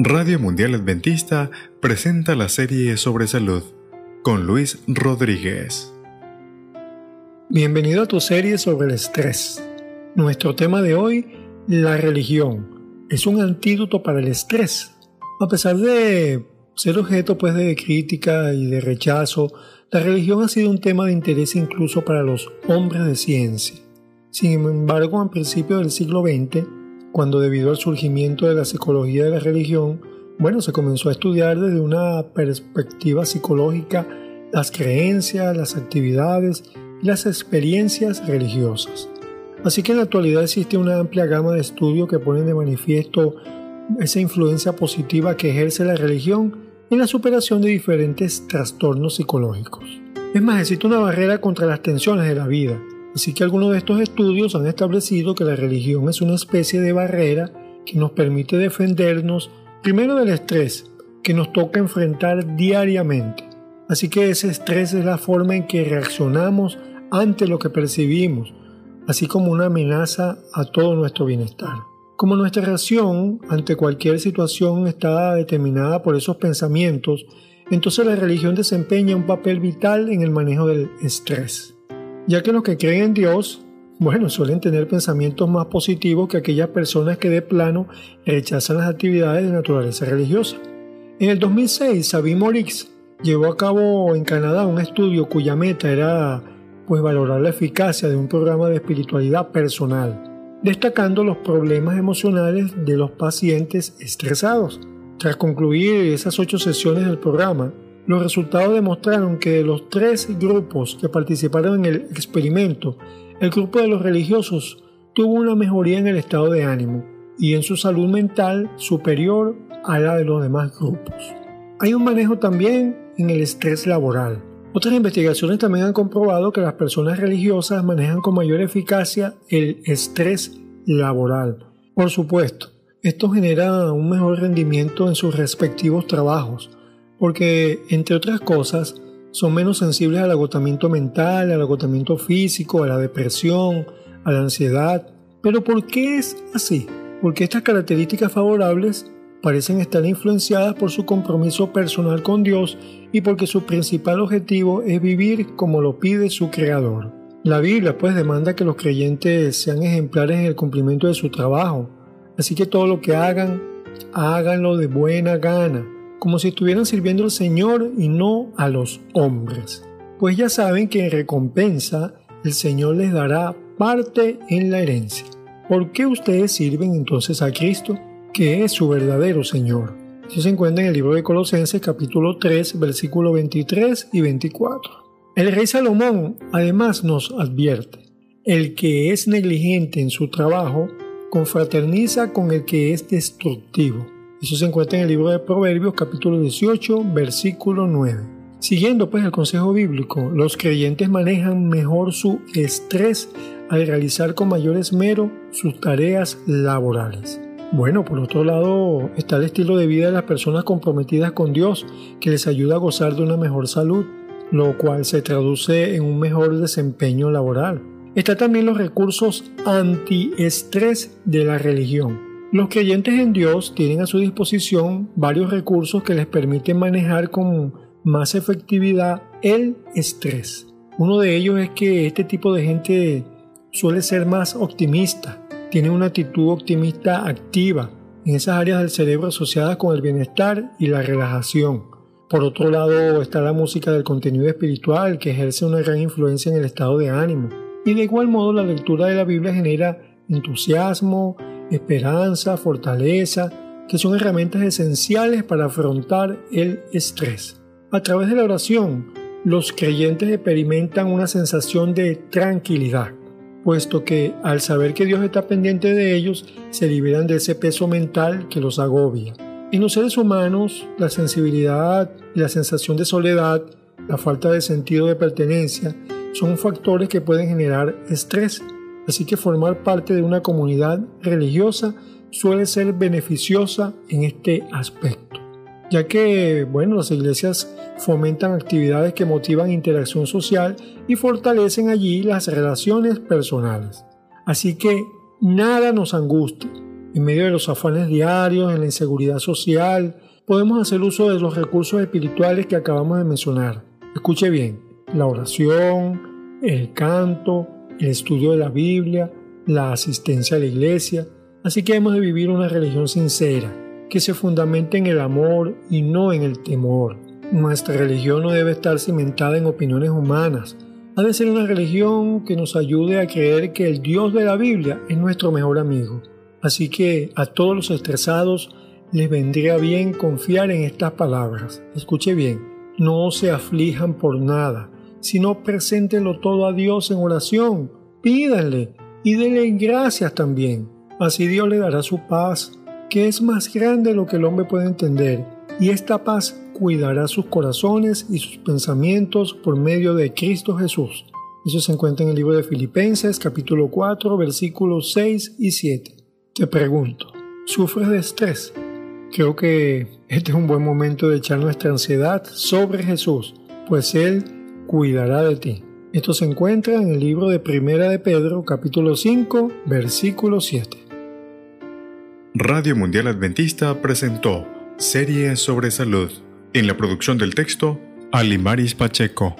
Radio Mundial Adventista presenta la serie sobre salud con Luis Rodríguez. Bienvenido a tu serie sobre el estrés. Nuestro tema de hoy, la religión, es un antídoto para el estrés. A pesar de ser objeto pues, de crítica y de rechazo, la religión ha sido un tema de interés incluso para los hombres de ciencia. Sin embargo, a principios del siglo XX, cuando debido al surgimiento de la psicología de la religión, bueno, se comenzó a estudiar desde una perspectiva psicológica las creencias, las actividades y las experiencias religiosas. Así que en la actualidad existe una amplia gama de estudios que ponen de manifiesto esa influencia positiva que ejerce la religión en la superación de diferentes trastornos psicológicos. Es más, existe una barrera contra las tensiones de la vida, Así que algunos de estos estudios han establecido que la religión es una especie de barrera que nos permite defendernos primero del estrés que nos toca enfrentar diariamente. Así que ese estrés es la forma en que reaccionamos ante lo que percibimos, así como una amenaza a todo nuestro bienestar. Como nuestra reacción ante cualquier situación está determinada por esos pensamientos, entonces la religión desempeña un papel vital en el manejo del estrés ya que los que creen en Dios, bueno, suelen tener pensamientos más positivos que aquellas personas que de plano rechazan las actividades de naturaleza religiosa. En el 2006, Sabine Morix llevó a cabo en Canadá un estudio cuya meta era pues valorar la eficacia de un programa de espiritualidad personal, destacando los problemas emocionales de los pacientes estresados. Tras concluir esas ocho sesiones del programa, los resultados demostraron que de los tres grupos que participaron en el experimento, el grupo de los religiosos tuvo una mejoría en el estado de ánimo y en su salud mental superior a la de los demás grupos. Hay un manejo también en el estrés laboral. Otras investigaciones también han comprobado que las personas religiosas manejan con mayor eficacia el estrés laboral. Por supuesto, esto genera un mejor rendimiento en sus respectivos trabajos, porque, entre otras cosas, son menos sensibles al agotamiento mental, al agotamiento físico, a la depresión, a la ansiedad. Pero ¿por qué es así? Porque estas características favorables parecen estar influenciadas por su compromiso personal con Dios y porque su principal objetivo es vivir como lo pide su Creador. La Biblia pues demanda que los creyentes sean ejemplares en el cumplimiento de su trabajo, así que todo lo que hagan, háganlo de buena gana, como si estuvieran sirviendo al Señor y no a los hombres. Pues ya saben que en recompensa el Señor les dará parte en la herencia. ¿Por qué ustedes sirven entonces a Cristo, que es su verdadero Señor? Eso se encuentra en el libro de Colosenses capítulo 3, versículo 23 y 24. El rey Salomón además nos advierte, el que es negligente en su trabajo, confraterniza con el que es destructivo. Eso se encuentra en el libro de Proverbios capítulo 18 versículo 9. Siguiendo pues el consejo bíblico, los creyentes manejan mejor su estrés al realizar con mayor esmero sus tareas laborales. Bueno, por otro lado está el estilo de vida de las personas comprometidas con Dios, que les ayuda a gozar de una mejor salud, lo cual se traduce en un mejor desempeño laboral. Está también los recursos antiestrés de la religión los creyentes en Dios tienen a su disposición varios recursos que les permiten manejar con más efectividad el estrés. Uno de ellos es que este tipo de gente suele ser más optimista, tiene una actitud optimista activa en esas áreas del cerebro asociadas con el bienestar y la relajación. Por otro lado está la música del contenido espiritual que ejerce una gran influencia en el estado de ánimo. Y de igual modo la lectura de la Biblia genera entusiasmo, esperanza, fortaleza, que son herramientas esenciales para afrontar el estrés. A través de la oración, los creyentes experimentan una sensación de tranquilidad, puesto que al saber que Dios está pendiente de ellos, se liberan de ese peso mental que los agobia. En los seres humanos, la sensibilidad y la sensación de soledad, la falta de sentido de pertenencia, son factores que pueden generar estrés Así que formar parte de una comunidad religiosa suele ser beneficiosa en este aspecto, ya que, bueno, las iglesias fomentan actividades que motivan interacción social y fortalecen allí las relaciones personales. Así que nada nos angustia, En medio de los afanes diarios, en la inseguridad social, podemos hacer uso de los recursos espirituales que acabamos de mencionar. Escuche bien, la oración, el canto, el estudio de la Biblia, la asistencia a la iglesia. Así que hemos de vivir una religión sincera, que se fundamente en el amor y no en el temor. Nuestra religión no debe estar cimentada en opiniones humanas. Ha de ser una religión que nos ayude a creer que el Dios de la Biblia es nuestro mejor amigo. Así que a todos los estresados les vendría bien confiar en estas palabras. Escuche bien, no se aflijan por nada, sino preséntenlo todo a Dios en oración, pídanle y denle gracias también. Así Dios le dará su paz, que es más grande de lo que el hombre puede entender, y esta paz cuidará sus corazones y sus pensamientos por medio de Cristo Jesús. Eso se encuentra en el libro de Filipenses capítulo 4 versículos 6 y 7. Te pregunto, ¿sufres de estrés? Creo que este es un buen momento de echar nuestra ansiedad sobre Jesús, pues Él cuidará de ti. Esto se encuentra en el libro de Primera de Pedro, capítulo 5, versículo 7. Radio Mundial Adventista presentó Serie sobre Salud. En la producción del texto, Alimaris Pacheco.